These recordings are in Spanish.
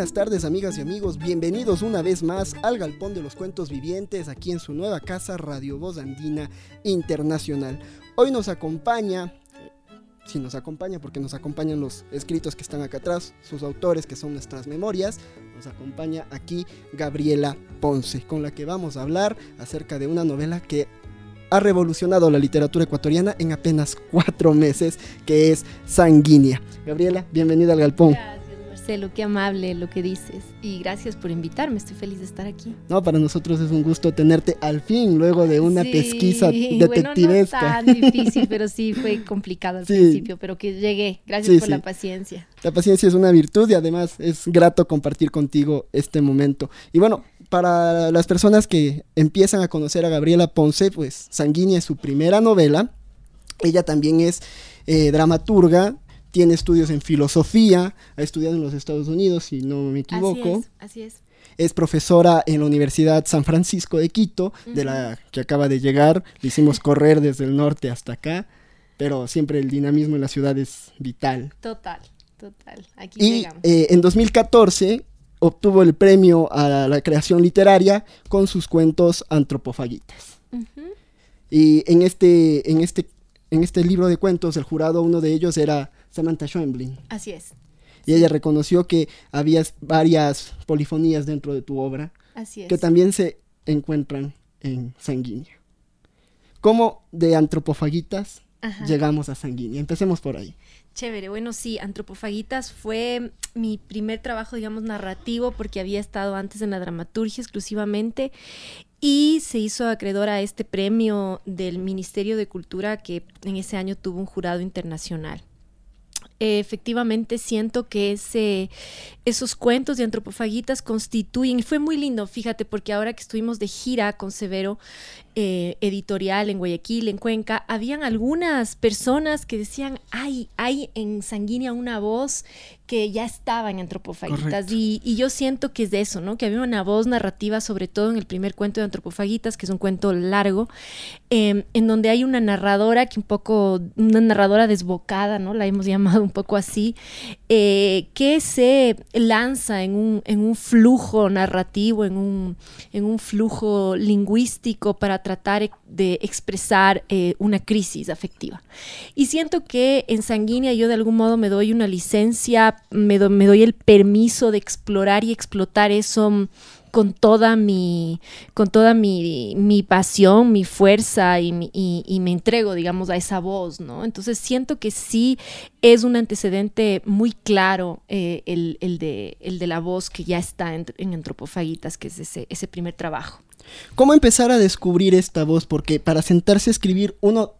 Buenas tardes amigas y amigos, bienvenidos una vez más al Galpón de los Cuentos Vivientes aquí en su nueva casa Radio Voz Andina Internacional. Hoy nos acompaña, si nos acompaña porque nos acompañan los escritos que están acá atrás, sus autores que son nuestras memorias, nos acompaña aquí Gabriela Ponce, con la que vamos a hablar acerca de una novela que ha revolucionado la literatura ecuatoriana en apenas cuatro meses, que es Sanguínea. Gabriela, bienvenida al Galpón lo que amable lo que dices. Y gracias por invitarme, estoy feliz de estar aquí. No, para nosotros es un gusto tenerte al fin, luego de una pesquisa detectivesca. Bueno, no tan difícil, pero sí fue complicado al principio, pero que llegué. Gracias por la paciencia. La paciencia es una virtud y además es grato compartir contigo este momento. Y bueno, para las personas que empiezan a conocer a Gabriela Ponce, pues Sanguínea es su primera novela. Ella también es eh, dramaturga, tiene estudios en filosofía, ha estudiado en los Estados Unidos, si no me equivoco. Así es, así es. Es profesora en la Universidad San Francisco de Quito, de la que acaba de llegar. Le hicimos correr desde el norte hasta acá, pero siempre el dinamismo en la ciudad es vital. Total, total. Aquí y eh, en 2014 obtuvo el premio a la creación literaria con sus cuentos antropofagitas. Y en este, en este, en este libro de cuentos, el jurado, uno de ellos era Samantha Schoenblin. Así es. Y ella reconoció que había varias polifonías dentro de tu obra. Así es. Que también se encuentran en Sanguínea. ¿Cómo de antropofagitas llegamos a Sanguínea? Empecemos por ahí. Chévere, bueno, sí, Antropofagitas fue mi primer trabajo, digamos, narrativo, porque había estado antes en la dramaturgia exclusivamente y se hizo acreedora a este premio del Ministerio de Cultura que en ese año tuvo un jurado internacional efectivamente siento que ese, esos cuentos de antropofagitas constituyen, fue muy lindo, fíjate, porque ahora que estuvimos de gira con Severo, eh, editorial en Guayaquil, en Cuenca, habían algunas personas que decían, ay, hay en Sanguínea una voz que ya estaba en Antropofagitas. Y, yo siento que es de eso, ¿no? Que había una voz narrativa, sobre todo en el primer cuento de Antropofagitas, que es un cuento largo, em, en donde hay una narradora que un poco, una narradora desbocada, ¿no? La hemos llamado un poco así, eh, que se lanza en un, en un flujo narrativo, en un, en un flujo lingüístico para tratar de expresar eh, una crisis afectiva. Y siento que en Sanguínea yo de algún modo me doy una licencia, me, me doy el permiso de explorar y explotar eso mm, con toda mi, con toda mi, mi pasión, mi fuerza y, y, me entrego, digamos, a esa voz, ¿no? Entonces siento que sí es un antecedente muy claro eh, el, el, de, el de la voz que ya está en, en Antropofagitas, que es ese, ese primer trabajo. ¿Cómo empezar a descubrir esta voz? Porque para sentarse a escribir uno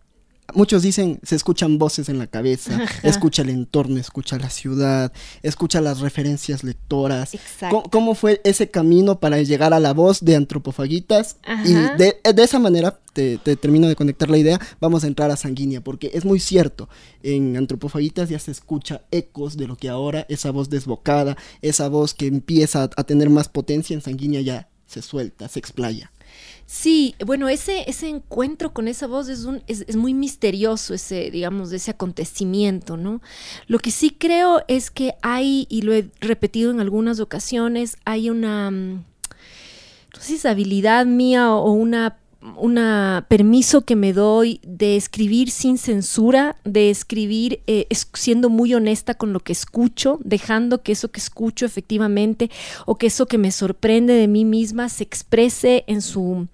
muchos dicen, se escuchan voces en la cabeza, escucha el entorno, escucha la ciudad, escucha las referencias lectoras. ¿Cómo, fue ese camino para llegar a la voz de Antropofagitas? Y de, esa manera, te, termino de conectar la idea, vamos a entrar a Sanguínea, porque es muy cierto, en Antropofagitas ya se escucha ecos de lo que ahora, esa voz desbocada, esa voz que empieza a, a tener más potencia en Sanguínea ya se suelta, se explaya. Sí, bueno, ese, ese encuentro con esa voz es, un, es, muy misterioso, ese, digamos, ese acontecimiento, ¿no? Lo que sí creo es que hay, y lo he repetido en algunas ocasiones, hay una, mm, no sé si es habilidad mía o una una permiso que me doy de escribir sin censura, de escribir eh, siendo muy honesta con lo que escucho, dejando que eso que escucho efectivamente o que eso que me sorprende de mí misma se exprese en su,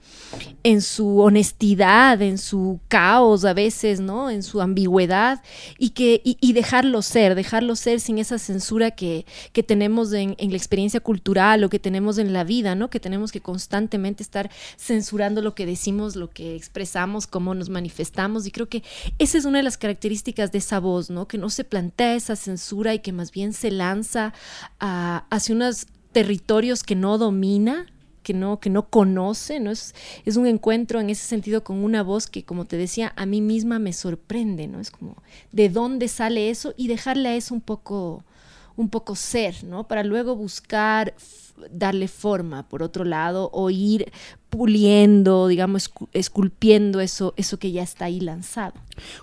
en su honestidad, en su caos a veces, ¿no? En su ambigüedad y, que, y, dejarlo ser, dejarlo ser sin esa censura que, que tenemos en, la experiencia cultural o que tenemos en la vida, ¿no? Que tenemos que constantemente estar censurando lo que decimos, lo que expresamos, cómo nos manifestamos y creo que esa es una de las características de esa voz, ¿no? Que no se plantea esa censura y que más bien se lanza hacia unos territorios que no domina, que no, que no conoce, ¿no? Es, es un encuentro en ese sentido con una voz que, como te decía, a mí misma me sorprende, ¿no? Es como, ¿de dónde sale eso? Y dejarle a eso un poco, un poco ser, ¿no? Para luego buscar darle forma, por otro lado, o ir puliendo, digamos, esculpiendo eso, eso que ya está ahí lanzado.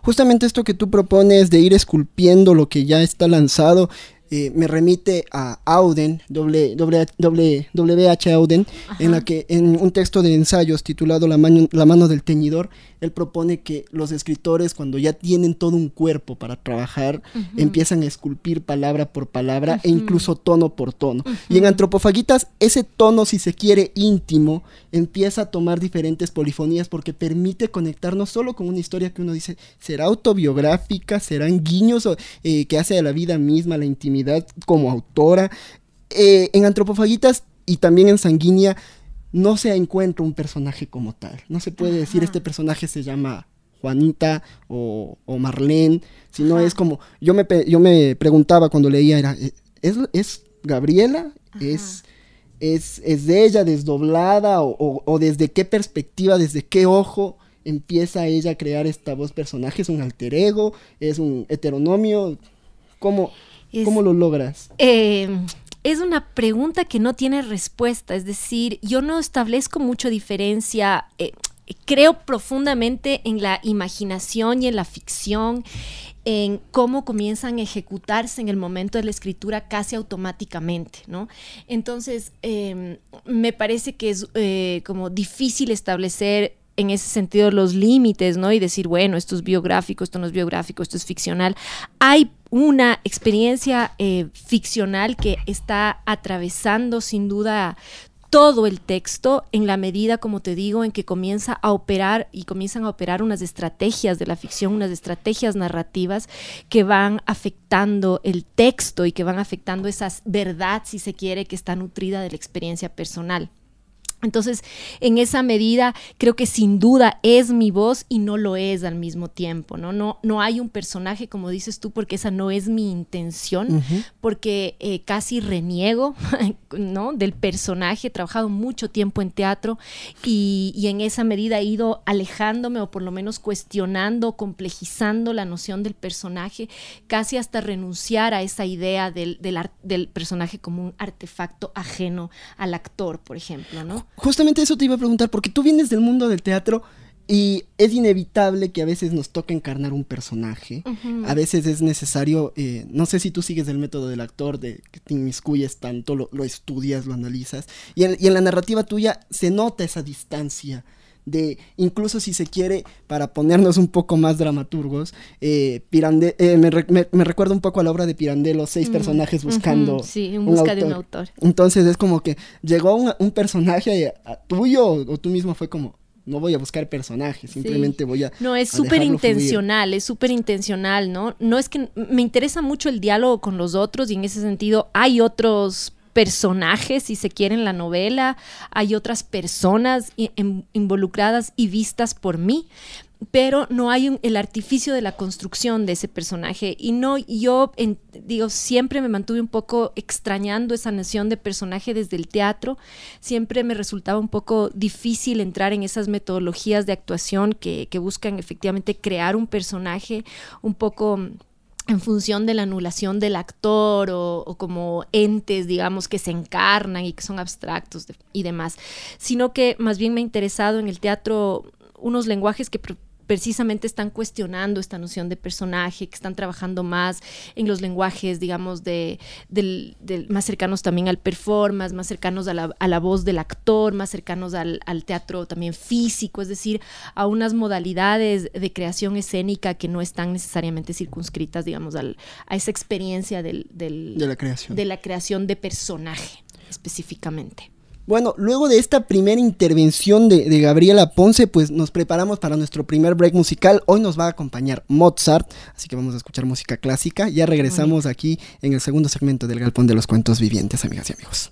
Justamente esto que tú propones de ir esculpiendo lo que ya está lanzado, eh, me remite a Auden, WH Auden, en la que en un texto de ensayos titulado La la mano del teñidor, él propone que los escritores cuando ya tienen todo un cuerpo para trabajar, empiezan a esculpir palabra por palabra e incluso tono por tono. Y en Antropofagitas, ese tono, si se quiere, íntimo, empieza a tomar diferentes polifonías porque permite conectar no solo con una historia que uno dice, será autobiográfica, serán guiños eh, que hace a la vida misma, la intimidad como autora. Eh, en Antropofagitas y también en Sanguínea, no se encuentra un personaje como tal. No se puede decir este personaje se llama Juanita o, Marlene, sino es como, yo me, yo me preguntaba cuando leía, era, eh, ¿es, es Gabriela? ¿Es, es, ¿Es, de ella desdoblada o, desde qué perspectiva, desde qué ojo empieza ella a crear esta voz personaje? ¿Es un alter ego? ¿Es un heteronomio? ¿Cómo, ¿cómo lo logras? Eh es una pregunta que no tiene respuesta, es decir, yo no establezco mucho diferencia. Eh, creo profundamente en la imaginación y en la ficción, en cómo comienzan a ejecutarse en el momento de la escritura casi automáticamente, ¿no? Entonces, em, me parece que es eh, como difícil establecer en ese sentido los límites, ¿no? Y decir, bueno, esto es biográfico, esto no es biográfico, esto es ficcional. Hay una experiencia eh, ficcional que está atravesando sin duda todo el texto en la medida, como te digo, en que comienza a operar y comienzan a operar unas estrategias de la ficción, unas estrategias narrativas que van afectando el texto y que van afectando esa verdad, si se quiere, que está nutrida de la experiencia personal. Entonces, en esa medida, creo que sin duda es mi voz y no lo es al mismo tiempo, ¿no? No, no hay un personaje, como dices tú, porque esa no es mi intención, porque eh, casi reniego, ¿no? Del personaje, he trabajado mucho tiempo en teatro y, en esa medida he ido alejándome o por lo menos cuestionando, complejizando la noción del personaje, casi hasta renunciar a esa idea del, del, del personaje como un artefacto ajeno al actor, por ejemplo, ¿no? Justamente eso te iba a preguntar, porque tú vienes del mundo del teatro y es inevitable que a veces nos toque encarnar un personaje. A veces es necesario, eh, no sé si tú sigues el método del actor, de que te inmiscuyes tanto, lo, estudias, lo analizas. Y en, y en, la narrativa tuya se nota esa distancia de, incluso si se quiere, para ponernos un poco más dramaturgos, eh, eh me, recuerda un poco a la obra de Pirandello, seis mm, personajes buscando sí, en busca de un autor. Entonces es como que llegó un, personaje tuyo o tú mismo fue como, no voy a buscar personajes, simplemente voy a... No, es súper intencional, es súper intencional, ¿no? No es que me interesa mucho el diálogo con los otros y en ese sentido hay otros personajes, si se quiere, en la novela, hay otras personas involucradas y vistas por mí, pero no hay el artificio de la construcción de ese personaje. Y no, yo digo, siempre me mantuve un poco extrañando esa noción de personaje desde el teatro. Siempre me resultaba un poco difícil entrar en esas metodologías de actuación que, que buscan efectivamente crear un personaje un poco en función de la anulación del actor o, como entes, digamos, que se encarnan y que son abstractos y demás, sino que más bien me ha interesado en el teatro unos lenguajes que precisamente están cuestionando esta noción de personaje, que están trabajando más en los lenguajes, digamos, de, del, más cercanos también al performance, más cercanos a la, a la voz del actor, más cercanos al, al, teatro también físico, es decir, a unas modalidades de creación escénica que no están necesariamente circunscritas, digamos, al, a esa experiencia del, del, de, la creación. de la creación de personaje específicamente. Bueno, luego de esta primera intervención de, Gabriela Ponce, pues nos preparamos para nuestro primer break musical. Hoy nos va a acompañar Mozart, así que vamos a escuchar música clásica. Ya regresamos aquí en el segundo segmento del Galpón de los Cuentos Vivientes, amigas y amigos.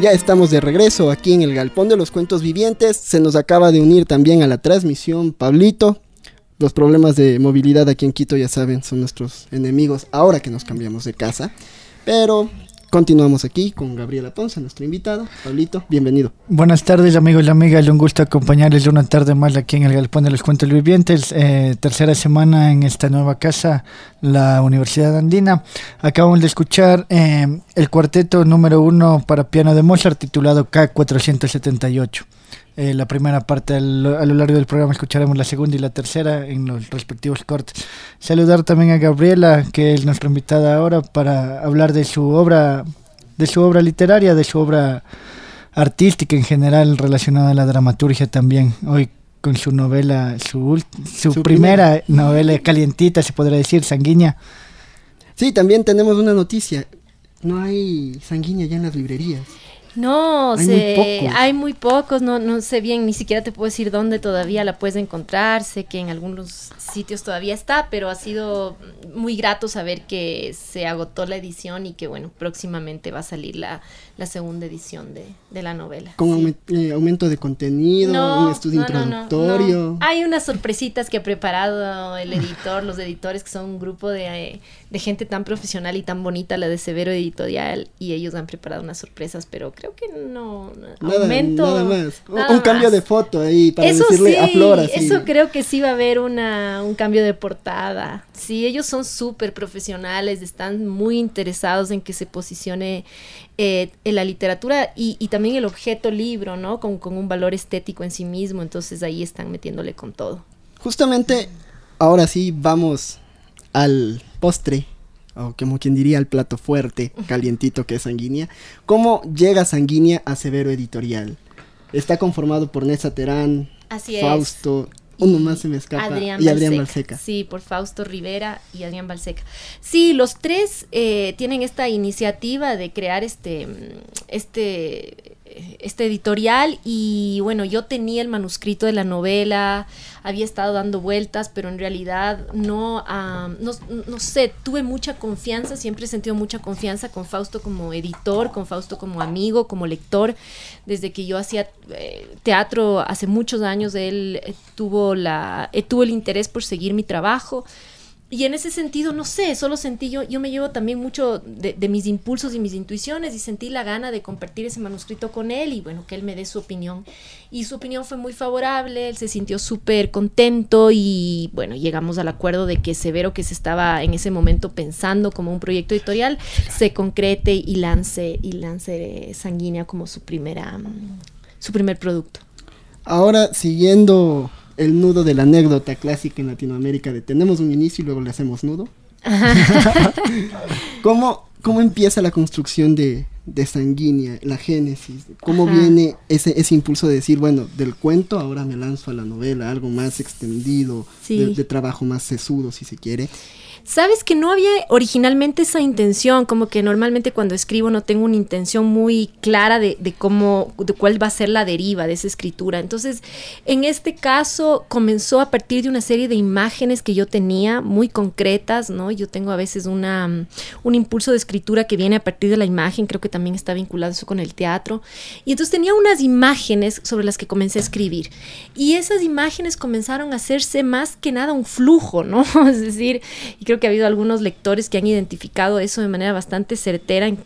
Ya estamos de regreso aquí en el Galpón de los Cuentos Vivientes. Se nos acaba de unir también a la transmisión Pablito. Los problemas de movilidad aquí en Quito, ya saben, son nuestros enemigos ahora que nos cambiamos de casa. Pero Continuamos aquí con Gabriela Ponce, nuestra invitada. Pablito, bienvenido. Buenas tardes, amigos y amigas. Un gusto acompañarles una tarde más aquí en el Galpón de los Cuentos Vivientes. Eh, tercera semana en esta nueva casa, la Universidad Andina. Acabamos de escuchar eh, el cuarteto número uno para piano de Mozart titulado K478. Eh, la primera parte a lo largo del programa escucharemos la segunda y la tercera en los respectivos cortes. Saludar también a Gabriela, que es nuestra invitada ahora para hablar de su obra, de su obra literaria, de su obra artística en general relacionada a la dramaturgia también. Hoy con su novela, su, su, primera novela calientita, se podría decir, sanguínea. Sí, también tenemos una noticia. No hay sanguínea ya en las librerías. No, hay, muy hay muy pocos, no, no sé bien, ni siquiera te puedo decir dónde todavía la puedes encontrar, sé que en algunos sitios todavía está, pero ha sido muy grato saber que se agotó la edición y que bueno, próximamente va a salir la, la segunda edición de, de la novela. ¿Con eh, aumento de contenido, un estudio introductorio? Hay unas sorpresitas que ha preparado el editor, los editores que son un grupo de, eh, de gente tan profesional y tan bonita, la de Severo Editorial, y ellos han preparado unas sorpresas, pero creo que no. Nada, aumento. Nada más. un cambio de foto ahí para decirle a Flora. Eso creo que sí va a haber una, un cambio de portada. Sí, ellos son súper profesionales, están muy interesados en que se posicione eh, en la literatura y, y, también el objeto libro, ¿no? Con, con un valor estético en sí mismo. Entonces ahí están metiéndole con todo. Justamente, ahora sí vamos al postre o como quien diría el plato fuerte, calientito que es Sanguínea. ¿Cómo llega Sanguínea a Severo Editorial? Está conformado por Nessa Terán, Fausto, uno más se me escapa, y Adrián Balseca. Sí, por Fausto Rivera y Adrián Balseca. Sí, los tres eh, tienen esta iniciativa de crear este, este este editorial y bueno, yo tenía el manuscrito de la novela, había estado dando vueltas, pero en realidad no, no, no, sé, tuve mucha confianza, siempre he sentido mucha confianza con Fausto como editor, con Fausto como amigo, como lector, desde que yo hacía eh, teatro hace muchos años, él eh, tuvo, la, eh, tuvo el interés por seguir mi trabajo. Y en ese sentido, no sé, solo sentí yo, yo me llevo también mucho de, mis impulsos y mis intuiciones y sentí la gana de compartir ese manuscrito con él y bueno, que él me dé su opinión. Y su opinión fue muy favorable, él se sintió súper contento y bueno, llegamos al acuerdo de que Severo, que se estaba en ese momento pensando como un proyecto editorial, se concrete y lance, y lance Sanguínea como su, primera, su primer producto. Ahora, siguiendo el nudo de la anécdota clásica en Latinoamérica de tenemos un inicio y luego le hacemos nudo. ¿Cómo, ¿Cómo empieza la construcción de, de Sanguínea, la génesis? ¿Cómo viene ese, ese impulso de decir, bueno, del cuento ahora me lanzo a la novela, algo más extendido, de, de, trabajo más sesudo, si se quiere? Sabes que no había originalmente esa intención, como que normalmente cuando escribo no tengo una intención muy clara de, cómo, de cuál va a ser la deriva de esa escritura. Entonces, en este caso comenzó a partir de una serie de imágenes que yo tenía muy concretas, ¿no? Yo tengo a veces una, un impulso de escritura que viene a partir de la imagen, creo que también está vinculado eso con el teatro. Y entonces tenía unas imágenes sobre las que comencé a escribir. Y esas imágenes comenzaron a hacerse más que nada un flujo, ¿no? es decir, creo que ha habido algunos lectores que han identificado eso de manera bastante certera. Eh,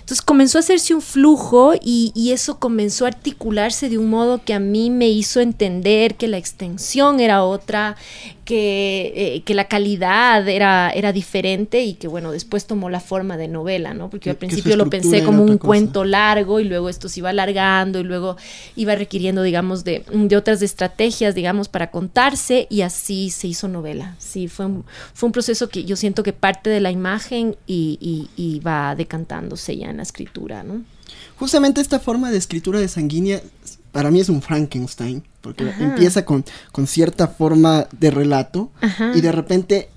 entonces comenzó a hacerse un flujo y, eso comenzó a articularse de un modo que a mí me hizo entender que la extensión era otra, que, eh, que la calidad era, era diferente y que bueno, después tomó la forma de novela, ¿no? Porque al principio lo pensé como un cuento largo y luego esto se iba alargando y luego iba requiriendo, digamos, de, de otras estrategias, digamos, para contarse y así se hizo novela. Sí, fue un, fue un proceso que yo siento que parte de la imagen y, y, va decantándose ya en la escritura, ¿no? Justamente esta forma de escritura de sanguínea para mí es un Frankenstein, porque empieza con, con, cierta forma de relato y de repente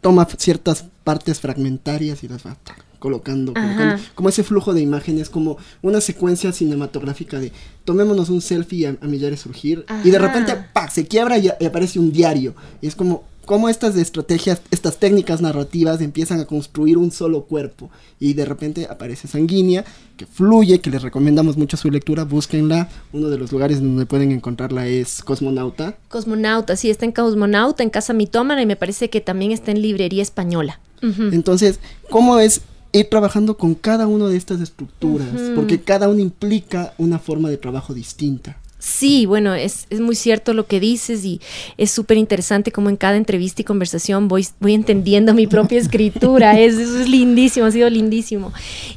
toma ciertas partes fragmentarias y las va colocando, colocando, como ese flujo de imágenes, como una secuencia cinematográfica de tomémonos un selfie a, a millares surgir y de repente se quiebra y, aparece un diario y es como cómo estas estrategias, estas técnicas narrativas empiezan a construir un solo cuerpo y de repente aparece Sanguínea, que fluye, que les recomendamos mucho su lectura, búsquenla, uno de los lugares donde pueden encontrarla es Cosmonauta. Cosmonauta, sí, está en Cosmonauta, en Casa Mitómana y me parece que también está en Librería Española. Entonces, ¿cómo es ir trabajando con cada una de estas estructuras? Porque cada una implica una forma de trabajo distinta. Sí, bueno, es, es, muy cierto lo que dices y es súper interesante como en cada entrevista y conversación voy, voy entendiendo mi propia escritura. es, eso es lindísimo, ha sido lindísimo.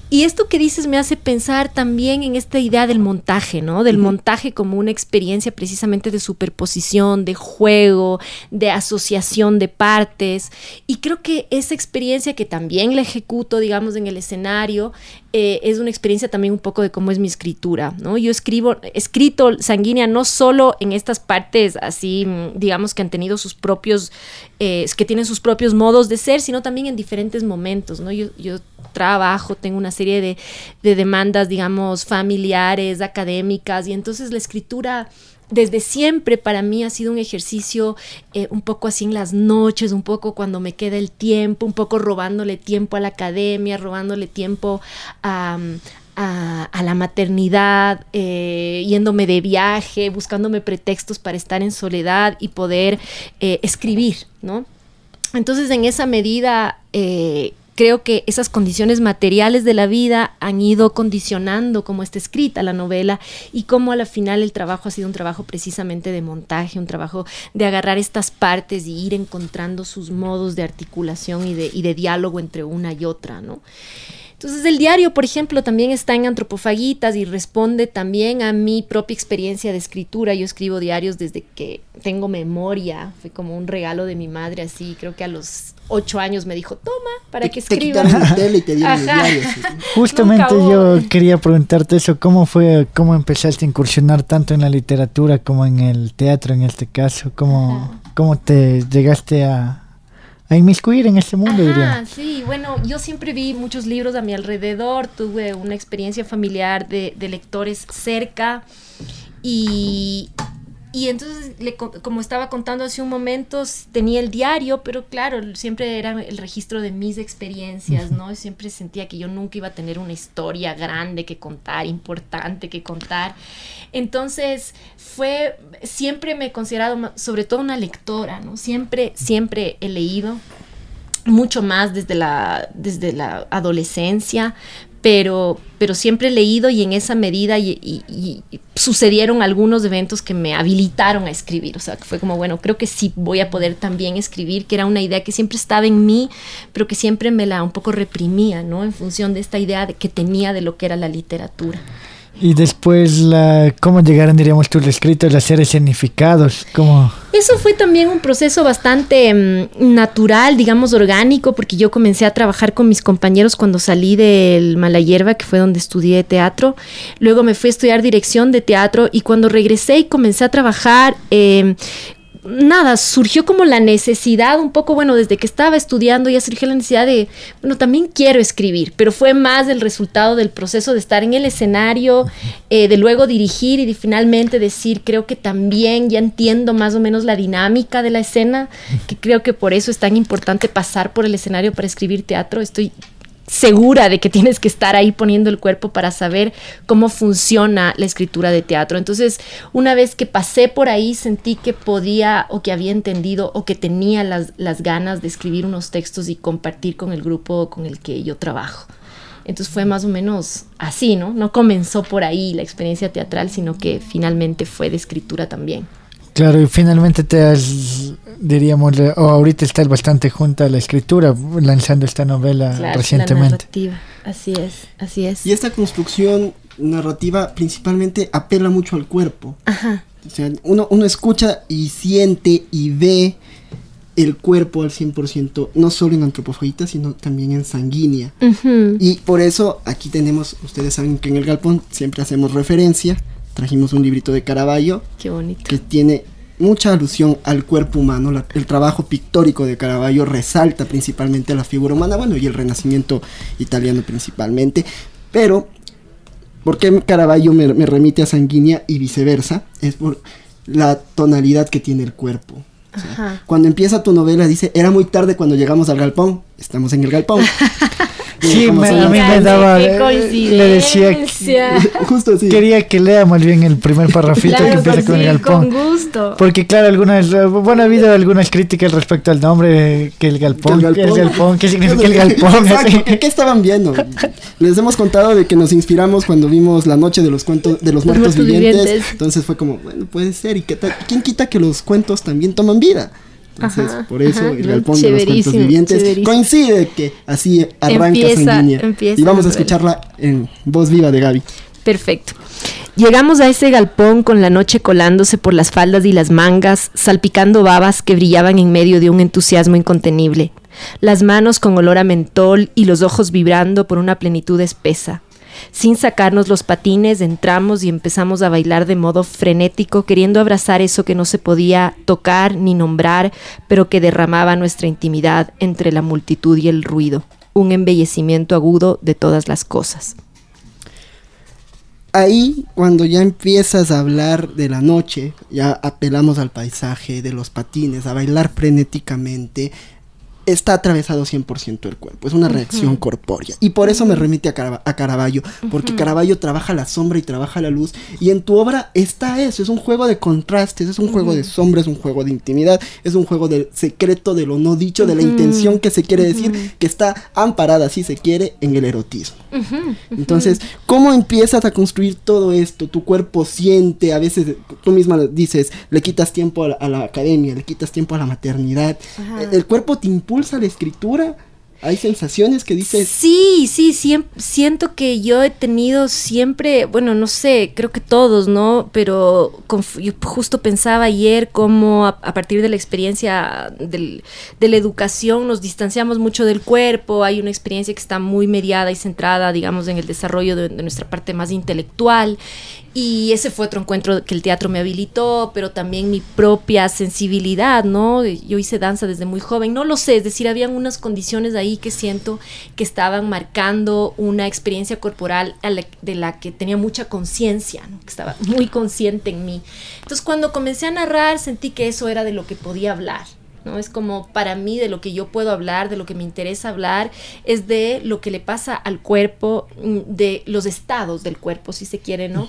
Y esto que dices me hace pensar también en esta idea del montaje, ¿no? Del montaje como una experiencia precisamente de superposición, de juego, de asociación de partes. Y creo que esa experiencia que también la ejecuto, digamos, en el escenario, eh, es una experiencia también un poco de cómo es mi escritura, ¿no? Yo escribo, escrito sanguínea no solo en estas partes así, mm, digamos, que han tenido sus propios, eh, que tienen sus propios modos de ser, sino también en diferentes momentos, ¿no? Yo, yo trabajo, tengo una serie de, de demandas, digamos, familiares, académicas, y entonces la escritura desde siempre para mí ha sido un ejercicio eh, un poco así en las noches, un poco cuando me queda el tiempo, un poco robándole tiempo a la academia, robándole tiempo a, la maternidad, eh, yéndome de viaje, buscándome pretextos para estar en soledad y poder eh, escribir, ¿no? Entonces, en esa medida, creo que esas condiciones materiales de la vida han ido condicionando cómo está escrita la novela y cómo a la final el trabajo ha sido un trabajo precisamente de montaje, un trabajo de agarrar estas partes y ir encontrando sus modos de articulación y de, y de diálogo entre una y otra, ¿no? Entonces el diario, por ejemplo, también está en Antropofagitas y responde también a mi propia experiencia de escritura. Yo escribo diarios desde que tengo memoria. Fue como un regalo de mi madre, así. Creo que a los ocho años me dijo, toma, para que escriba. Te y te dieron diarios. Justamente yo quería preguntarte eso. ¿Cómo fue, cómo empezaste a incursionar tanto en la literatura como en el teatro en este caso? ¿Cómo, cómo te llegaste a, a inmiscuir en este mundo, diría. Sí, bueno, yo siempre vi muchos libros a mi alrededor, tuve una experiencia familiar de, de lectores cerca y, y entonces, como estaba contando hace un momento, tenía el diario, pero claro, siempre era el registro de mis experiencias, ¿no? Siempre sentía que yo nunca iba a tener una historia grande que contar, importante que contar. Entonces, fue, siempre me he considerado, sobre todo una lectora, ¿no? Siempre, siempre he leído mucho más desde la, desde la adolescencia, pero, pero siempre he leído y en esa medida y, sucedieron algunos eventos que me habilitaron a escribir, o sea, que fue como, bueno, creo que sí voy a poder también escribir, que era una idea que siempre estaba en mí, pero que siempre me la un poco reprimía, ¿no? En función de esta idea que tenía de lo que era la literatura. Y después, la, ¿cómo llegaron, diríamos, tus escritos a ser escenificados? ¿Cómo? Eso fue también un proceso bastante mm, natural, digamos, orgánico, porque yo comencé a trabajar con mis compañeros cuando salí del Malayerba, que fue donde estudié teatro. Luego me fui a estudiar dirección de teatro y cuando regresé y comencé a trabajar... Eh, nada, surgió como la necesidad, un poco, bueno, desde que estaba estudiando ya surgió la necesidad de, bueno, también quiero escribir, pero fue más el resultado del proceso de estar en el escenario, eh, de luego dirigir y de finalmente decir, creo que también ya entiendo más o menos la dinámica de la escena, que creo que por eso es tan importante pasar por el escenario para escribir teatro. Estoy segura de que tienes que estar ahí poniendo el cuerpo para saber cómo funciona la escritura de teatro. Entonces, una vez que pasé por ahí, sentí que podía o que había entendido o que tenía las, las ganas de escribir unos textos y compartir con el grupo con el que yo trabajo. Entonces fue más o menos así, ¿no? No comenzó por ahí la experiencia teatral, sino que finalmente fue de escritura también. Claro, y finalmente te has, diríamos, o ahorita estás bastante junto a la escritura, lanzando esta novela claro, recientemente. La narrativa. Así es, así es. Y esta construcción narrativa principalmente apela mucho al cuerpo. Ajá. O sea, uno, uno escucha y siente y ve el cuerpo al 100%, no solo en antropofagitas, sino también en sanguínea. Y por eso aquí tenemos, ustedes saben que en el galpón siempre hacemos referencia trajimos un librito de Caravaggio. Qué bonito. Que tiene mucha alusión al cuerpo humano. el trabajo pictórico de Caravaggio resalta principalmente la figura humana, bueno, y el renacimiento italiano principalmente. Pero, ¿por qué Caravaggio me, remite a sanguínea y viceversa? Es por la tonalidad que tiene el cuerpo. Cuando empieza tu novela dice, era muy tarde cuando llegamos al galpón, estamos en el galpón. Sí, me, a mí me daba. Le decía. Justo así. Quería que lea más bien el primer parrafito que empieza con el galpón. Con gusto. Porque, claro, algunas. Bueno, ha habido algunas críticas respecto al nombre, que el galpón. ¿Qué, el galpón? ¿Qué significa el galpón? ¿Qué, estaban viendo? Les hemos contado de que nos inspiramos cuando vimos La Noche de los Cuentos de los Muertos, vivientes. Entonces fue como, bueno, puede ser. ¿Y qué quién quita que los cuentos también toman vida? Entonces, por eso el galpón de los cuentos vivientes coincide que así arranca Sanguínea. Y vamos a escucharla en voz viva de Gaby. Perfecto. Llegamos a ese galpón con la noche colándose por las faldas y las mangas, salpicando babas que brillaban en medio de un entusiasmo incontenible, las manos con olor a mentol y los ojos vibrando por una plenitud espesa. Sin sacarnos los patines, entramos y empezamos a bailar de modo frenético, queriendo abrazar eso que no se podía tocar ni nombrar, pero que derramaba nuestra intimidad entre la multitud y el ruido, un embellecimiento agudo de todas las cosas. Ahí, cuando ya empiezas a hablar de la noche, ya apelamos al paisaje, de los patines, a bailar frenéticamente, está atravesado 100% el cuerpo, es una reacción corpórea. Y por eso me remite a, a Caravaggio, porque Caravaggio trabaja la sombra y trabaja la luz, y en tu obra está eso, es un juego de contrastes, es un juego de sombra, es un juego de intimidad, es un juego del secreto, de lo no dicho, de la intención que se quiere decir, que está amparada, si se quiere, en el erotismo. Entonces, ¿cómo empiezas a construir todo esto? Tu cuerpo siente, a veces tú misma dices, le quitas tiempo a la, academia, le quitas tiempo a la maternidad, el cuerpo te impulsa impulsa la escritura? ¿Hay sensaciones que dices? Sí, sí, siento que yo he tenido siempre, bueno, no sé, creo que todos, ¿no? Pero yo justo pensaba ayer cómo a, partir de la experiencia de la educación nos distanciamos mucho del cuerpo, hay una experiencia que está muy mediada y centrada, digamos, en el desarrollo de nuestra parte más intelectual y ese fue otro encuentro que el teatro me habilitó, pero también mi propia sensibilidad, ¿no? Yo hice danza desde muy joven, no lo sé, es decir, habían unas condiciones ahí que siento que estaban marcando una experiencia corporal de la que tenía mucha conciencia, que estaba muy consciente en mí. Entonces cuando comencé a narrar sentí que eso era de lo que podía hablar, ¿no? Es como para mí de lo que yo puedo hablar, de lo que me interesa hablar, es de lo que le pasa al cuerpo, mm, de los estados del cuerpo, si se quiere, ¿no?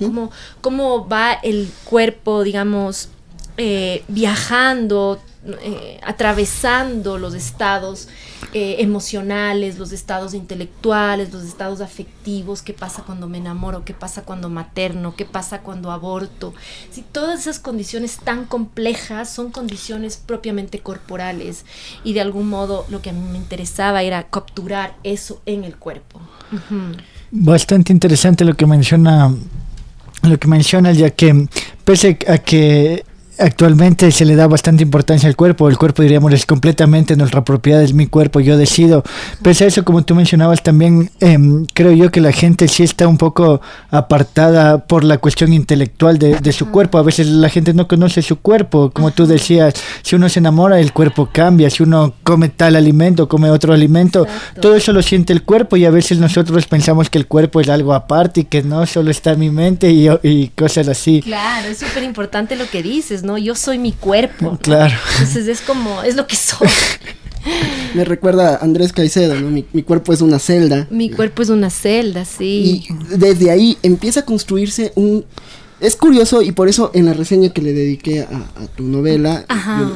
cómo, va el cuerpo, digamos, eh, viajando, eh, atravesando los estados eh, emocionales, los estados intelectuales, los estados afectivos, qué pasa cuando me enamoro, qué pasa cuando materno, qué pasa cuando aborto. Si todas esas condiciones tan complejas son condiciones propiamente corporales y de algún modo lo que a mí me interesaba era capturar eso en el cuerpo. Bastante interesante lo que menciona lo que menciona ya que pese a que Actualmente se le da bastante importancia al cuerpo, el cuerpo diríamos es completamente nuestra propiedad, es mi cuerpo, yo decido. Pese a eso, como tú mencionabas también, em, creo yo que la gente sí está un poco apartada por la cuestión intelectual de, su cuerpo. A veces la gente no conoce su cuerpo, como tú decías, si uno se enamora el cuerpo cambia, si uno come tal alimento, come otro alimento, todo eso lo siente el cuerpo. Y a veces nosotros pensamos que el cuerpo es algo aparte y que no solo está en mi mente y, y cosas así. Claro, es súper importante lo que dices ¿no? Yo soy mi cuerpo. Claro. Entonces es como, es lo que soy. Me recuerda a Andrés Caicedo, ¿no? Mi, cuerpo es una celda. Mi cuerpo es una celda, sí. Y desde ahí empieza a construirse un... Es curioso y por eso en la reseña que le dediqué a, tu novela,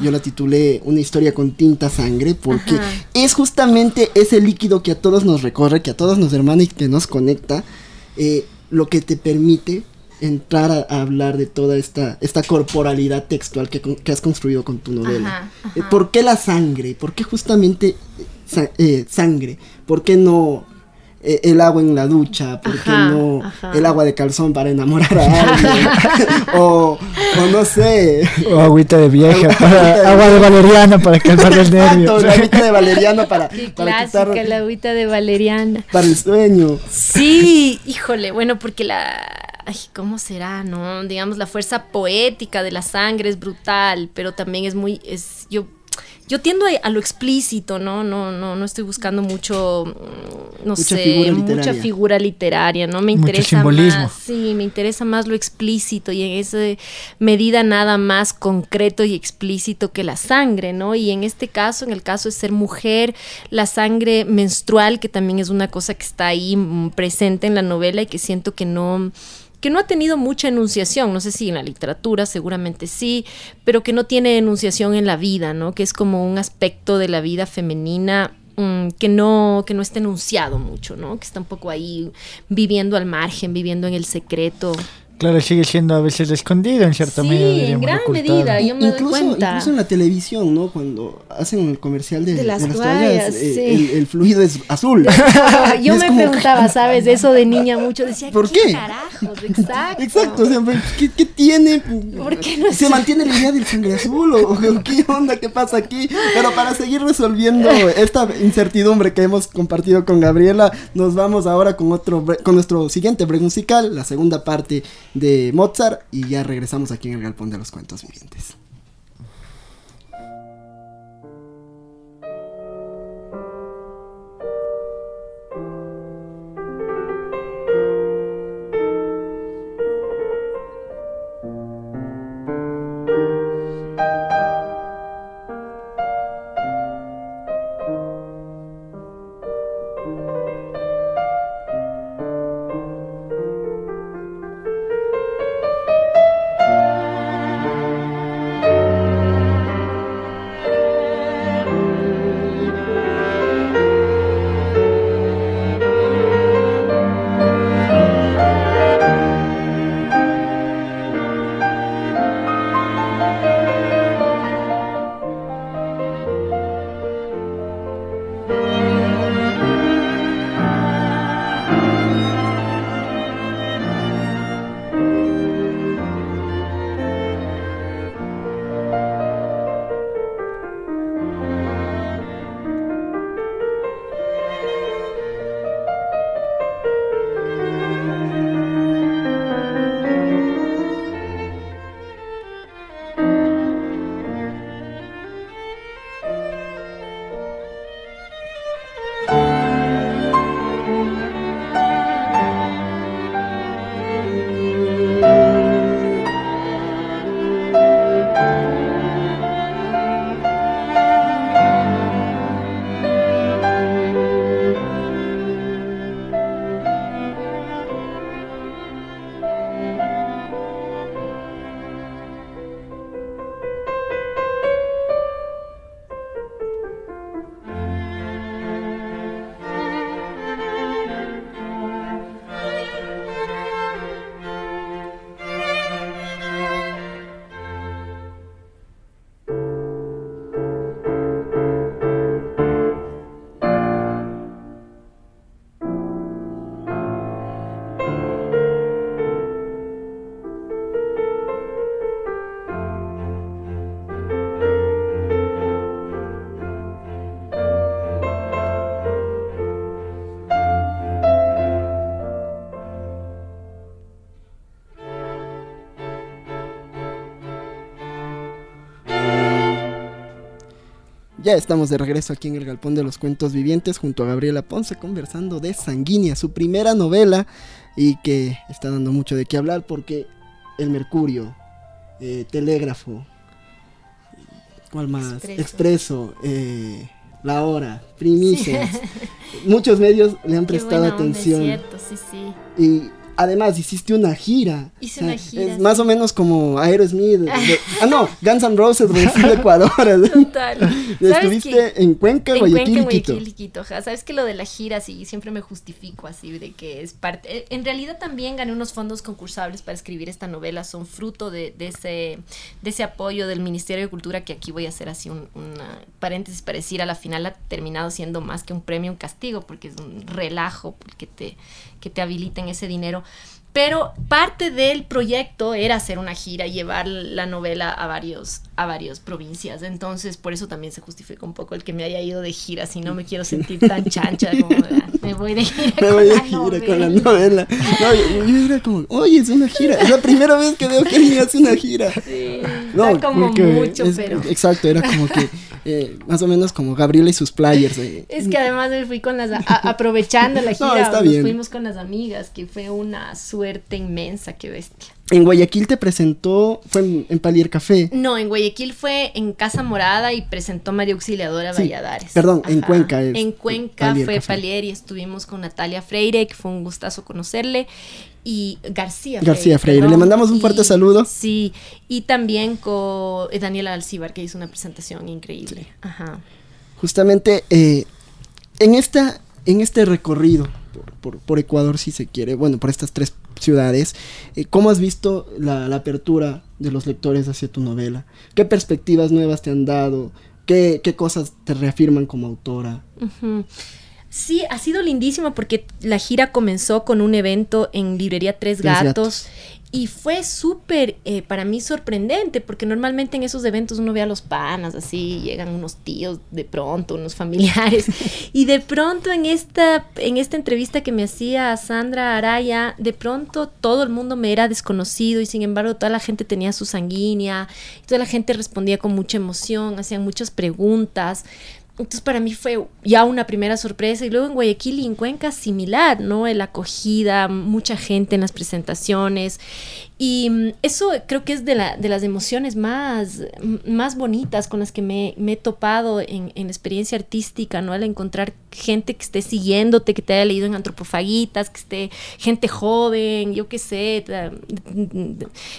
yo, la titulé Una historia con tinta sangre, porque es justamente ese líquido que a todos nos recorre, que a todos nos hermana y que nos conecta, eh, lo que te permite entrar a, hablar de toda esta, esta corporalidad textual que, has construido con tu novela. Eh, ¿Por qué la sangre? ¿Por qué justamente eh, sangre? ¿Por qué no eh, el agua en la ducha? ¿Por qué no el agua de calzón para enamorar a alguien? o, no sé. O agüita de vieja, agua de valeriana para calmar los nervios. la agüita de valeriana para, para clásica, la agüita de valeriana. Para el sueño. Sí, híjole, bueno, porque la ay, ¿cómo será? No, digamos, la fuerza poética de la sangre es brutal, pero también es muy, es, yo yo tiendo a, lo explícito, ¿no? No, no, no estoy buscando mucho, mm, no Mucha sé, figura mucha figura literaria, ¿no? Me Mucho interesa simbolismo. más, sí, me interesa más lo explícito y en esa medida nada más concreto y explícito que la sangre, ¿no? Y en este caso, en el caso de ser mujer, la sangre menstrual, que también es una cosa que está ahí mm, presente en la novela y que siento que no que no ha tenido mucha enunciación, no sé si en la literatura, seguramente sí, pero que no tiene enunciación en la vida, ¿no? Que es como un aspecto de la vida femenina mm, que no que no está enunciado mucho, ¿no? Que está un poco ahí viviendo al margen, viviendo en el secreto. Claro, sigue siendo a veces escondido en cierta Sí, medida. en diríamos, gran ocultado. medida. yo me doy incluso, cuenta. incluso en la televisión, ¿no? Cuando hacen el comercial de, De las toallas, toallas, eh, sí. el, el fluido es azul. yo Es me como- preguntaba, ¿sabes? Eso de niña mucho decía, ¿Por ¿qué, qué? carajos? Exacto. Exacto, o sea, pues, ¿qué, qué tiene? ¿Por qué no ¿Se sé? mantiene la idea del sangre azul o, o qué onda, qué pasa aquí? Pero para seguir resolviendo esta incertidumbre que hemos compartido con Gabriela, nos vamos ahora con otro bre- con nuestro siguiente break musical, la segunda parte de Mozart y ya regresamos aquí en el Galpón de los Cuentos Vivientes. Ya estamos de regreso aquí en el Galpón de los Cuentos Vivientes junto a Gabriela Ponce conversando de Sanguínea, su primera novela y que está dando mucho de qué hablar porque El Mercurio, eh, Telégrafo, ¿cuál más? Expreso. Expreso, eh, La Hora, Primicias. Muchos medios le han prestado onda, es atención cierto, sí, sí. y además hiciste una gira. Hice una gira, Es sí. más o menos como Aerosmith. de- de- ah, no, Guns N' Roses, Brasil, Ecuador. Total. ¿Sabes Estuviste en Cuenca, En Guayaquil Cuenca, Quito. Guayaquil Quito, ajá. Sabes que lo de la gira, sí, siempre me justifico así, de que es parte. eh, En realidad también gané unos fondos concursables para escribir esta novela, son fruto de, de ese, de ese apoyo del Ministerio de Cultura, que aquí voy a hacer así un una paréntesis para decir, a la final ha terminado siendo más que un premio, un castigo, porque es un relajo que te, que te habiliten ese dinero. Pero parte del proyecto era hacer una gira y llevar la novela a varios a varias provincias. Entonces, por eso también se justifica un poco el que me haya ido de gira, si no me quiero sentir tan chancha como "Ah, me voy de gira. Me con voy de la gira con la novela". No, yo, yo era como, oye, es una gira. Es la primera vez que veo que alguien hace una gira. Sí, No, da como porque mucho, Es- pero Exacto, era como que eh, más o menos como Gabriela y sus players. Eh. Es que además me fui con las, aprovechando la gira, nos fuimos con las amigas, que fue una suerte inmensa, qué bestia. En Guayaquil te presentó, fue en, Palier Café. No, en Guayaquil fue en Casa Morada y presentó María Auxiliadora Valladares. Perdón, en Cuenca. en Cuenca fue Palier y estuvimos con Natalia Freire, que fue un gustazo conocerle y García Freire. García Freire. Le mandamos un fuerte saludo. Sí, y también con eh, Daniela Alcibar, que hizo una presentación increíble. Ajá. Justamente eh, en, esta, en este recorrido por, Ecuador, si se quiere, bueno, por estas tres ciudades, eh, ¿cómo has visto la, apertura de los lectores hacia tu novela? ¿Qué perspectivas nuevas te han dado? ¿Qué, cosas te reafirman como autora? Sí, ha sido lindísimo porque la gira comenzó con un evento en Librería Tres Gatos. Y fue súper eh, para mí sorprendente, porque normalmente en esos eventos uno ve a los panas, así, llegan unos tíos de pronto, unos familiares. y de pronto en esta, en esta entrevista que me hacía Sandra Araya, de pronto todo el mundo me era desconocido y sin embargo toda la gente tenía su sanguínea, toda la gente respondía con mucha emoción, hacían muchas preguntas. Entonces para mí fue ya una primera sorpresa y luego en Guayaquil y en Cuenca similar, ¿no? La acogida, mucha gente en las presentaciones y mm, eso creo que es de, la, de las emociones más, más bonitas con las que me, he topado en, en, experiencia artística, ¿no? Al encontrar gente que esté siguiéndote, que te haya leído en antropofagitas, que esté gente joven, yo qué sé,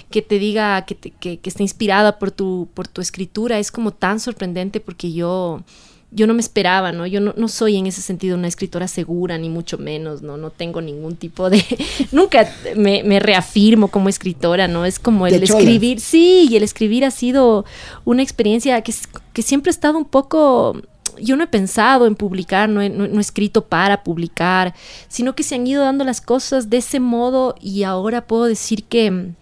que te diga que, que, que esté inspirada por tu, por tu escritura, es como tan sorprendente porque yo yo no me esperaba, ¿no? Yo no, soy en ese sentido una escritora segura, ni mucho menos, ¿no? No tengo ningún tipo de... Nunca me, reafirmo como escritora, ¿no? Es como el escribir, sí, y el escribir ha sido una experiencia que, que siempre he estado un poco yo no he pensado en publicar, no he, no he, escrito para publicar, sino que se han ido dando las cosas de ese modo y ahora puedo decir que,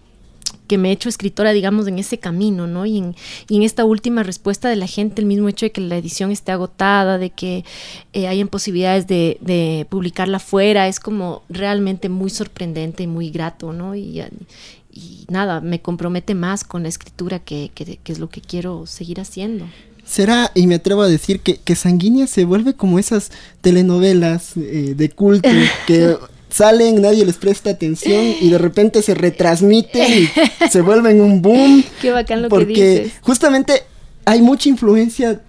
que me he hecho escritora, digamos, en ese camino, ¿no? Y en, y en, esta última respuesta de la gente, el mismo hecho de que la edición esté agotada, de que eh, hayan posibilidades de, de, publicarla fuera, es como realmente muy sorprendente y muy grato, ¿no? Y, y nada, me compromete más con la escritura que, que, es lo que quiero seguir haciendo será, y me atrevo a decir que, que Sanguínea se vuelve como esas telenovelas eh, de culto que salen, nadie les presta atención y de repente se retransmiten y se vuelven un boom. Qué bacán lo porque que dices. justamente hay mucha influencia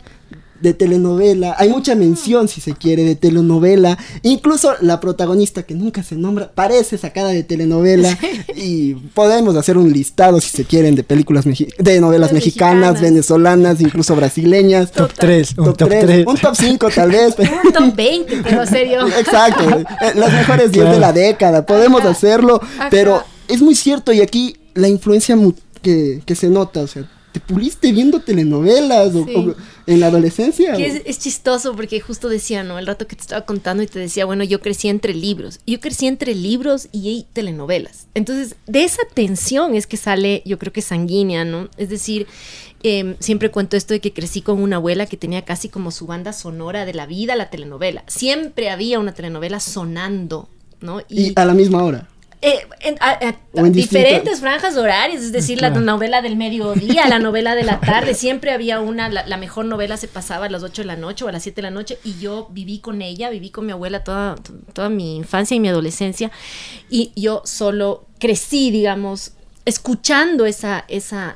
de telenovela, hay mucha mención, si se quiere, de telenovela. Incluso la protagonista, que nunca se nombra, parece sacada de telenovela. Y podemos hacer un listado, si se quieren, de películas de novelas mexicanas, venezolanas, incluso brasileñas. Top 3, un top 3. Un top 5 tal vez. un top 20, pero serio. Exacto, eh, las mejores 10 de la década, podemos hacerlo. Pero es muy cierto y aquí la influencia que, que se nota, o sea, te puliste viendo telenovelas o, en la adolescencia. es, chistoso porque justo decía, ¿no? El rato que te estaba contando y te decía, bueno, yo crecí entre libros. Yo crecí entre libros y telenovelas. Entonces, de esa tensión es que sale, yo creo que sanguínea, ¿no? Es decir, em, siempre cuento esto de que crecí con una abuela que tenía casi como su banda sonora de la vida, la telenovela. Siempre había una telenovela sonando, ¿no? y a la misma hora. Eh, en, diferentes franjas horarias, es decir, la novela del mediodía, la novela de la tarde, siempre había una, la, mejor novela se pasaba a las 8 de la noche o a las 7 de la noche y yo viví con ella, viví con mi abuela toda, toda mi infancia y mi adolescencia y yo solo crecí, digamos, escuchando esa, esa,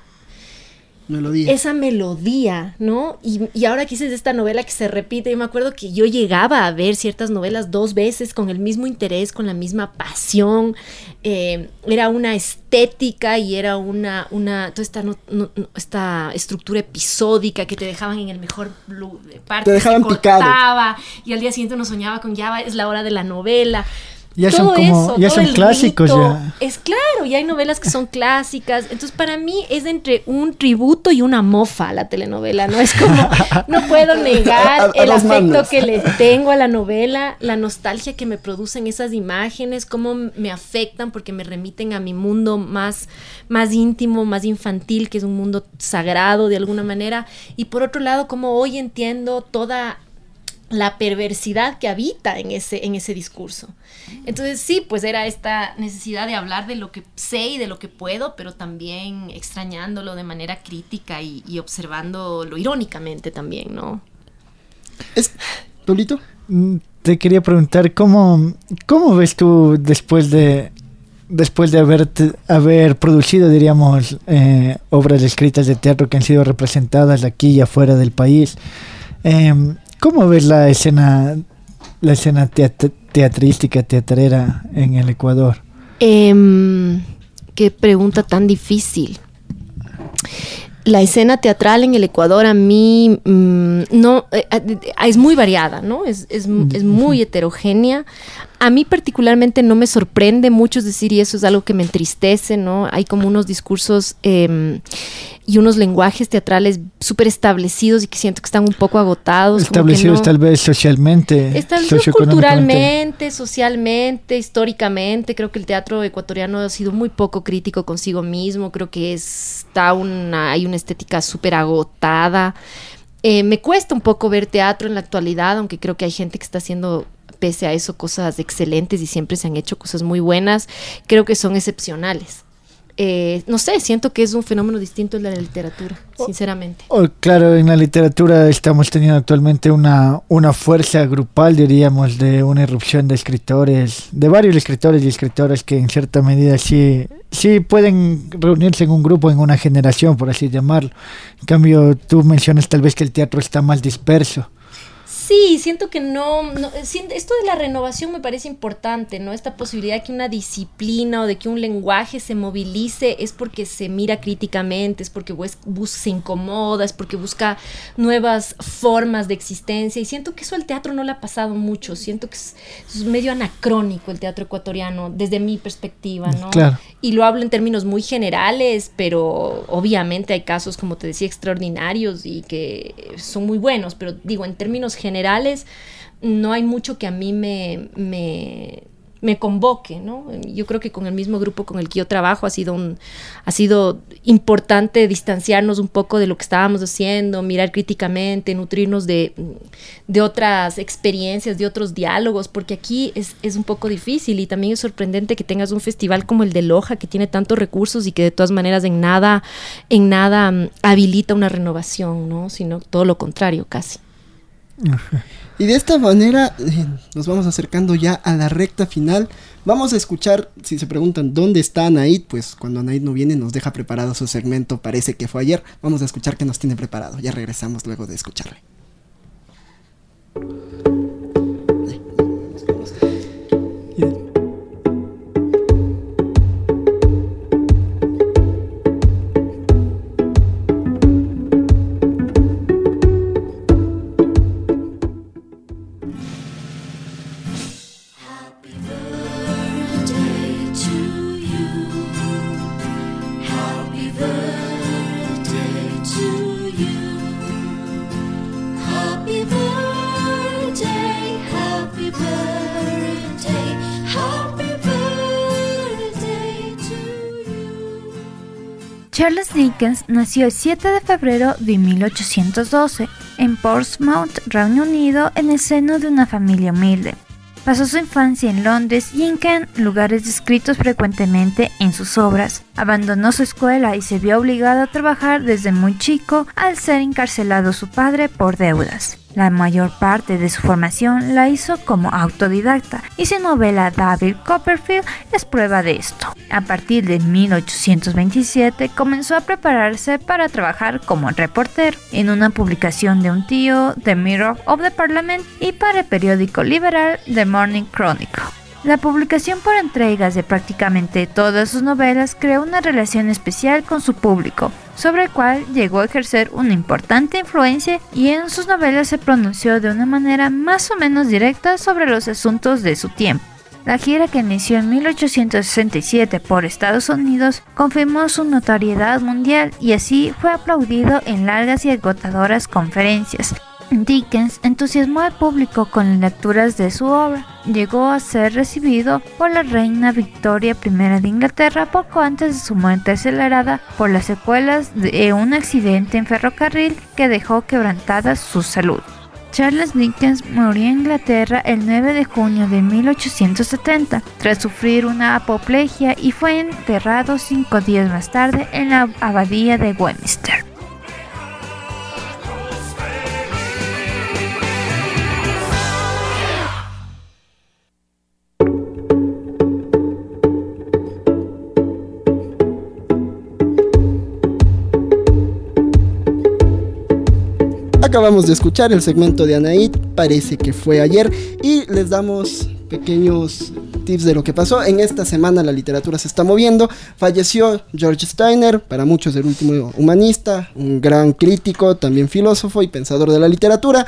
esa melodía, ¿no? Y, y ahora que de esta novela que se repite, yo me acuerdo que yo llegaba a ver ciertas novelas dos veces con el mismo interés, con la misma pasión. Eh, era una estética y era una, una toda esta, esta estructura episódica que te dejaban en el mejor parte. Te dejaban picado. Y al día siguiente uno soñaba con ya es la hora de la novela. Ya son como, ya son clásicos ya. Es claro, ya hay novelas que son clásicas. Entonces, para mí es entre un tributo y una mofa la telenovela, ¿no? Es como, no puedo negar el afecto que le tengo a la novela, la nostalgia que me producen esas imágenes, cómo me afectan porque me remiten a mi mundo más, más íntimo, más infantil, que es un mundo sagrado de alguna manera. Y por otro lado, como hoy entiendo toda la perversidad que habita en ese, en ese discurso. Entonces sí, pues era esta necesidad de hablar de lo que sé y de lo que puedo, pero también extrañándolo de manera crítica y, y observándolo irónicamente también, ¿no? Es. Mm, te quería preguntar, ¿cómo, cómo ves tú después de después de haber, haber producido, diríamos, eh, obras escritas de teatro que han sido representadas aquí y afuera del país, eh, ¿cómo ves la escena, la escena teatrística, teatrera en el Ecuador? Eh, qué pregunta tan difícil la escena teatral en el Ecuador a mí mm, no eh, eh, es muy variada, ¿no? Es, es, es, muy heterogénea. A mí particularmente no me sorprende mucho, es decir, y eso es algo que me entristece, ¿no? Hay como unos discursos eh, y unos lenguajes teatrales súper establecidos y que siento que están un poco agotados. Establecidos tal vez socialmente. Establecidos culturalmente, socialmente, históricamente. Creo que el teatro ecuatoriano ha sido muy poco crítico consigo mismo. Creo que está una, hay una estética súper agotada. Eh, me cuesta un poco ver teatro en la actualidad, aunque creo que hay gente que está haciendo pese a eso cosas excelentes y siempre se han hecho cosas muy buenas, creo que son excepcionales. Eh, no sé, siento que es un fenómeno distinto de la literatura, oh. sinceramente. Oh, claro, en la literatura estamos teniendo actualmente una, una fuerza grupal, diríamos, de una irrupción de escritores, de varios escritores y escritoras que en cierta medida sí, sí pueden reunirse en un grupo, en una generación, por así llamarlo. En cambio, tú mencionas tal vez que el teatro está más disperso. Sí, siento que no, esto de la renovación me parece importante, ¿no? Esta posibilidad de que una disciplina o de que un lenguaje se movilice es porque se mira críticamente, es porque se incomoda, es porque busca nuevas formas de existencia y siento que eso al teatro no le ha pasado mucho, siento que es, medio anacrónico el teatro ecuatoriano desde mi perspectiva, ¿no? Claro. Y lo hablo en términos muy generales, pero obviamente hay casos, como te decía, extraordinarios y que son muy buenos, pero digo, en términos generales, generales, no hay mucho que a mí me, me, me convoque, ¿no? Yo creo que con el mismo grupo con el que yo trabajo ha sido un, ha sido importante distanciarnos un poco de lo que estábamos haciendo, mirar críticamente, nutrirnos de, de otras experiencias, de otros diálogos, porque aquí es, es, un poco difícil y también es sorprendente que tengas un festival como el de Loja, que tiene tantos recursos y que de todas maneras en nada, en nada mm, habilita una renovación, ¿no? Sino todo lo contrario, casi. Y de esta manera eh, nos vamos acercando ya a la recta final. Vamos a escuchar, si se preguntan dónde está Anaid, pues cuando Anaid no viene nos deja preparado su segmento, parece que fue ayer. Vamos a escuchar qué nos tiene preparado. Ya regresamos luego de escucharle. Charles Dickens nació el 7 de febrero de 1812 en Portsmouth, Reino Unido, en el seno de una familia humilde. Pasó su infancia en Londres y en Kent, lugares descritos frecuentemente en sus obras. Abandonó su escuela y se vio obligado a trabajar desde muy chico al ser encarcelado su padre por deudas. La mayor parte de su formación la hizo como autodidacta y su novela David Copperfield es prueba de esto. A partir de 1827 comenzó a prepararse para trabajar como reportero en una publicación de un tío, The Mirror of the Parliament, y para el periódico liberal The Morning Chronicle. La publicación por entregas de prácticamente todas sus novelas creó una relación especial con su público, sobre el cual llegó a ejercer una importante influencia y en sus novelas se pronunció de una manera más o menos directa sobre los asuntos de su tiempo. La gira que inició en 1867 por Estados Unidos confirmó su notoriedad mundial y así fue aplaudido en largas y agotadoras conferencias, Dickens entusiasmó al público con las lecturas de su obra. Llegó a ser recibido por la reina Victoria I de Inglaterra poco antes de su muerte acelerada por las secuelas de un accidente en ferrocarril que dejó quebrantada su salud. Charles Dickens murió en Inglaterra el 9 de junio de 1870 tras sufrir una apoplejía y fue enterrado cinco días más tarde en la abadía de Westminster. Acabamos de escuchar el segmento de Anaid, parece que fue ayer, y les damos pequeños tips de lo que pasó. En esta semana la literatura se está moviendo. Falleció George Steiner, para muchos el último humanista, un gran crítico, también filósofo y pensador de la literatura.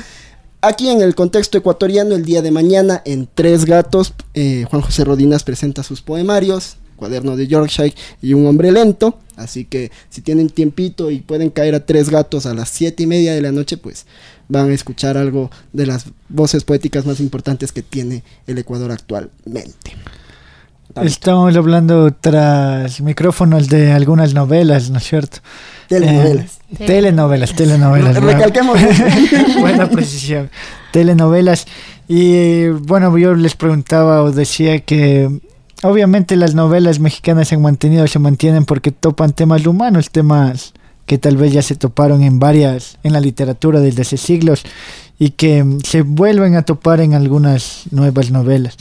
Aquí en el contexto ecuatoriano, el día de mañana, en Tres Gatos, eh, Juan José Rodinas presenta sus poemarios, Cuaderno de Yorkshire y Un Hombre Lento. Así que si tienen tiempito y pueden caer a tres gatos a las siete y media de la noche, pues van a escuchar algo de las voces poéticas más importantes que tiene el Ecuador actualmente. Estamos hablando tras micrófonos de algunas novelas, ¿no es cierto? Telenovelas. Eh, telenovelas, telenovelas. Recalquemos. Buena precisión. Telenovelas. Y bueno, yo les preguntaba o decía que obviamente las novelas mexicanas se han mantenido, se mantienen porque topan temas humanos, temas que tal vez ya se toparon en varias, en la literatura desde hace siglos y que se vuelven a topar en algunas nuevas novelas.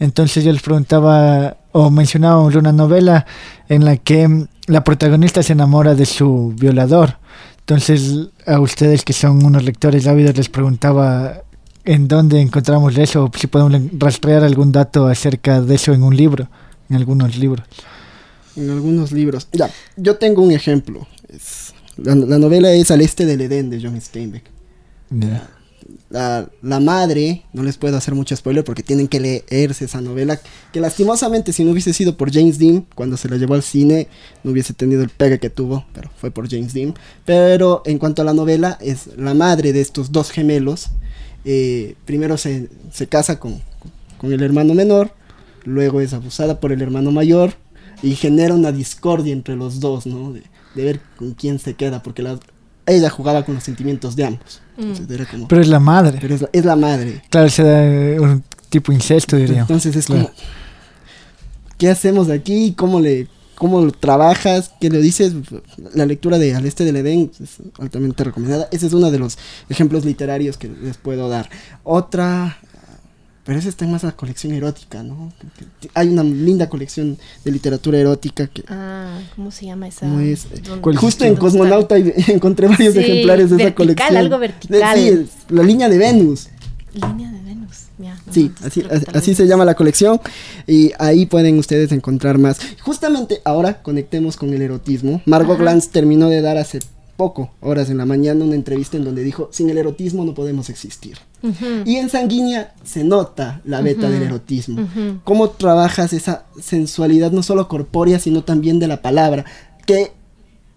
Entonces yo les preguntaba o mencionaba una novela en la que la protagonista se enamora de su violador. Entonces a ustedes que son unos lectores ávidos les preguntaba en dónde encontramos eso, si podemos rastrear algún dato acerca de eso en un libro, en algunos libros. En algunos libros. Ya, yo tengo un ejemplo. la, novela es Al Este del Edén de John Steinbeck. La, la, madre, no les puedo hacer mucho spoiler porque tienen que leerse esa novela, que lastimosamente si no hubiese sido por James Dean, cuando se la llevó al cine, no hubiese tenido el pegue que tuvo, pero fue por James Dean. Pero en cuanto a la novela, es la madre de estos dos gemelos eh, primero se, casa con, el hermano menor, luego es abusada por el hermano mayor y genera una discordia entre los dos, ¿no? De, ver con quién se queda, porque ella jugaba con los sentimientos de ambos. Mm. pero es la madre. Pero es la, madre. Claro, se da un tipo incesto, diría. Entonces es como, ¿qué hacemos aquí? ¿Cómo le cómo lo trabajas, qué le dices, la lectura de Al Este del Edén es altamente recomendada. Ese es uno de los ejemplos literarios que les puedo dar. Otra, pero esa está en más la colección erótica, ¿no? Hay una linda colección de literatura erótica que... Ah, ¿cómo se llama esa? justo en Cosmonauta encontré varios ejemplares de esa colección. algo vertical. Sí, la línea de Venus. Línea de sí, así, así se llama la colección y ahí pueden ustedes encontrar más. Justamente ahora conectemos con el erotismo. Margot Glantz terminó de dar hace poco, horas en la mañana, una entrevista en donde dijo, sin el erotismo no podemos existir. Y en Sanguínea se nota la beta del erotismo. Cómo trabajas esa sensualidad no solo corpórea, sino también de la palabra, que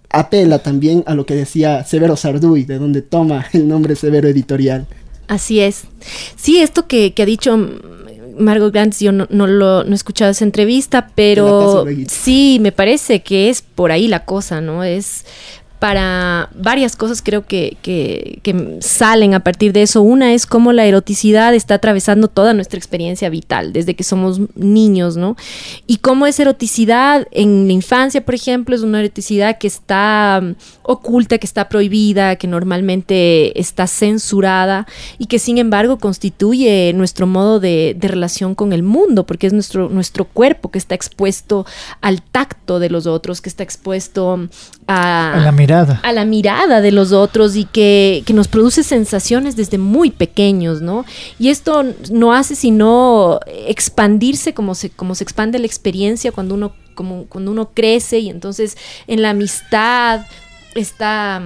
apela también a lo que decía Severo Sarduy, de donde toma el nombre Severo Editorial. Así es. Sí, esto que, ha dicho Margot Glantz, yo no, lo he escuchado esa entrevista, pero sí, me parece que es por ahí la cosa, ¿no? Es para varias cosas creo que, que, salen a partir de eso. Una es cómo la eroticidad está atravesando toda nuestra experiencia vital desde que somos niños, ¿no? Y cómo esa eroticidad en la infancia, por ejemplo, es una eroticidad que está mm, oculta, que está prohibida, que normalmente está censurada y que sin embargo constituye nuestro modo de, relación con el mundo, porque es nuestro, nuestro cuerpo que está expuesto al tacto de los otros, que está expuesto a, a la mirada a la mirada de los otros y que, nos produce sensaciones desde muy pequeños, ¿no? Y esto no hace sino expandirse como se, como se expande la experiencia cuando uno, como, cuando uno crece y entonces en la amistad está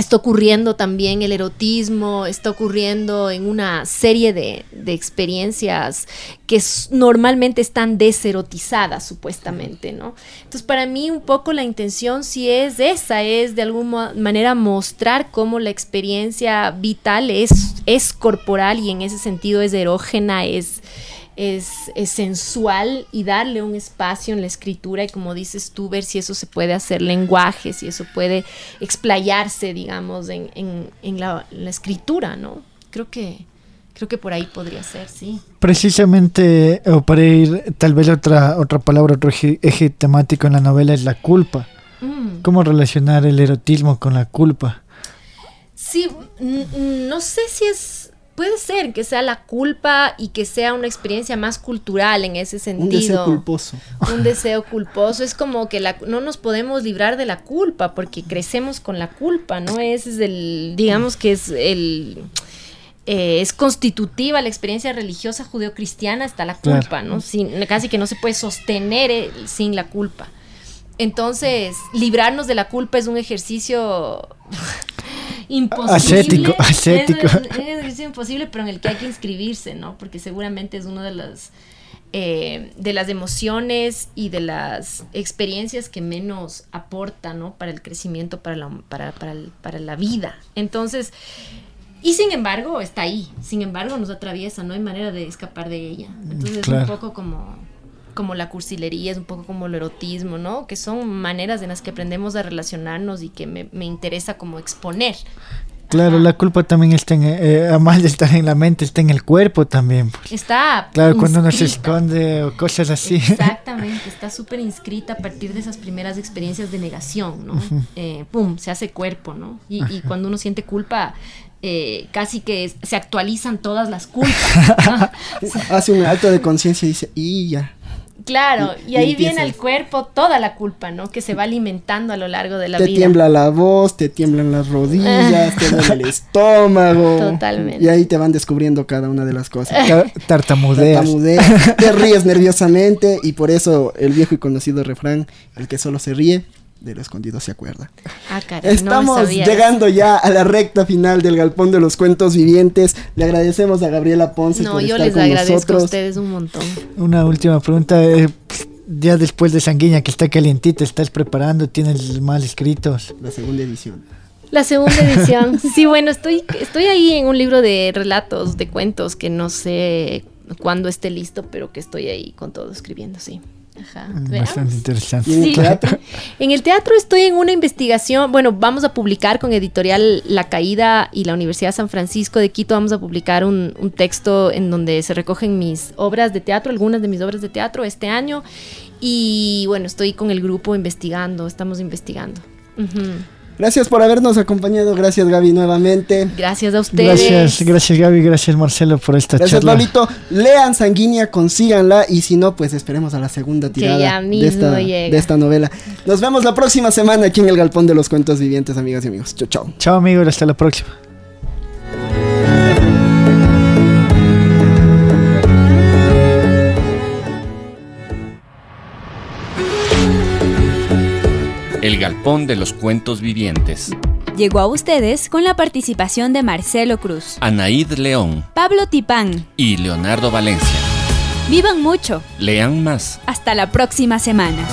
está ocurriendo también el erotismo, está ocurriendo en una serie de, experiencias que normalmente están deserotizadas supuestamente, ¿no? Entonces para mí un poco la intención sí es esa, es de alguna manera mostrar cómo la experiencia vital es, es corporal y en ese sentido es erógena, es es, sensual y darle un espacio en la escritura y como dices tú, ver si eso se puede hacer lenguaje, si eso puede explayarse, digamos, en, la, escritura, ¿no? creo que creo que por ahí podría ser, sí. Precisamente, o para ir, tal vez otra, otra palabra, otro eje, temático en la novela es la culpa. Mm. ¿Cómo relacionar el erotismo con la culpa? Sí, no sé si es puede ser que sea la culpa y que sea una experiencia más cultural en ese sentido. Un deseo culposo. Un deseo culposo. Es como que la, no nos podemos librar de la culpa porque crecemos con la culpa, ¿no? Ese es el, digamos que es el... Eh, es constitutiva la experiencia religiosa judeocristiana hasta la culpa, ¿no? Sin, casi que no se puede sostener sin la culpa. Entonces, librarnos de la culpa es un ejercicio imposible. Ascético, ascético. Es, un ejercicio imposible, pero en el que hay que inscribirse, ¿no? Porque seguramente es una de las, eh, de las emociones y de las experiencias que menos aporta, ¿no? Para el crecimiento, para la, para, para, para la vida. Entonces, y sin embargo, está ahí. Sin embargo, nos atraviesa, no hay manera de escapar de ella. Entonces, es un poco como como la cursilería, es un poco como el erotismo, ¿no? Que son maneras en las que aprendemos a relacionarnos y que me, me interesa como exponer. Claro, la culpa también está en, eh, además de estar en la mente, está en el cuerpo también. Pues. Está. Claro, cuando uno se esconde o cosas así. Exactamente, está súper inscrita a partir de esas primeras experiencias de negación, ¿no? Eh, pum, se hace cuerpo, ¿no? Y, y cuando uno siente culpa, eh, casi que se actualizan todas las culpas. Hace un alto de conciencia y dice, y ya, Claro, y, ahí viene al cuerpo toda la culpa, ¿no? Que se va alimentando a lo largo de la vida. Te tiembla la voz, te tiemblan las rodillas, te duele el estómago. Totalmente. Y ahí te van descubriendo cada una de las cosas. Tartamudeas. Tartamudeas. te ríes nerviosamente y por eso el viejo y conocido refrán, el que solo se ríe, de lo escondido se acuerda. Ah, caray, Estamos llegando ya a la recta final del Galpón de los Cuentos Vivientes. Le agradecemos a Gabriela Ponce no, por yo estar les con agradezco nosotros. a ustedes un montón. Una última pregunta. Eh, ya después de Sanguiña, que está calientita, ¿estás preparando? ¿Tienes mal escritos? La segunda edición. La segunda edición. Sí, bueno, estoy, estoy ahí en un libro de relatos, de cuentos, que no sé cuándo esté listo, pero que estoy ahí con todo escribiendo, sí. Ajá, Bastante interesante. en el teatro? En el teatro estoy en una investigación, bueno, vamos a publicar con editorial La Caída y la Universidad de San Francisco de Quito, vamos a publicar un, un texto en donde se recogen mis obras de teatro, algunas de mis obras de teatro este año. Y bueno, estoy con el grupo investigando, estamos investigando. Ujú. Gracias por habernos acompañado. Gracias, Gaby, nuevamente. Gracias a ustedes. Gracias, gracias Gaby, gracias Marcelo por esta Gracias, charla. Lolito. Lean Sanguínea, consíganla. Y si no, pues esperemos a la segunda tirada ya de, esta, llega. de esta novela. Nos vemos la próxima semana aquí en el Galpón de los Cuentos Vivientes, amigas y amigos. Chao, chao. Chao amigos, hasta la próxima. El Galpón de los Cuentos Vivientes. Llegó a ustedes con la participación de Marcelo Cruz, Anaíd León Pablo Tipán. y Leonardo Valencia. Vivan mucho. Lean más. Hasta la próxima semana.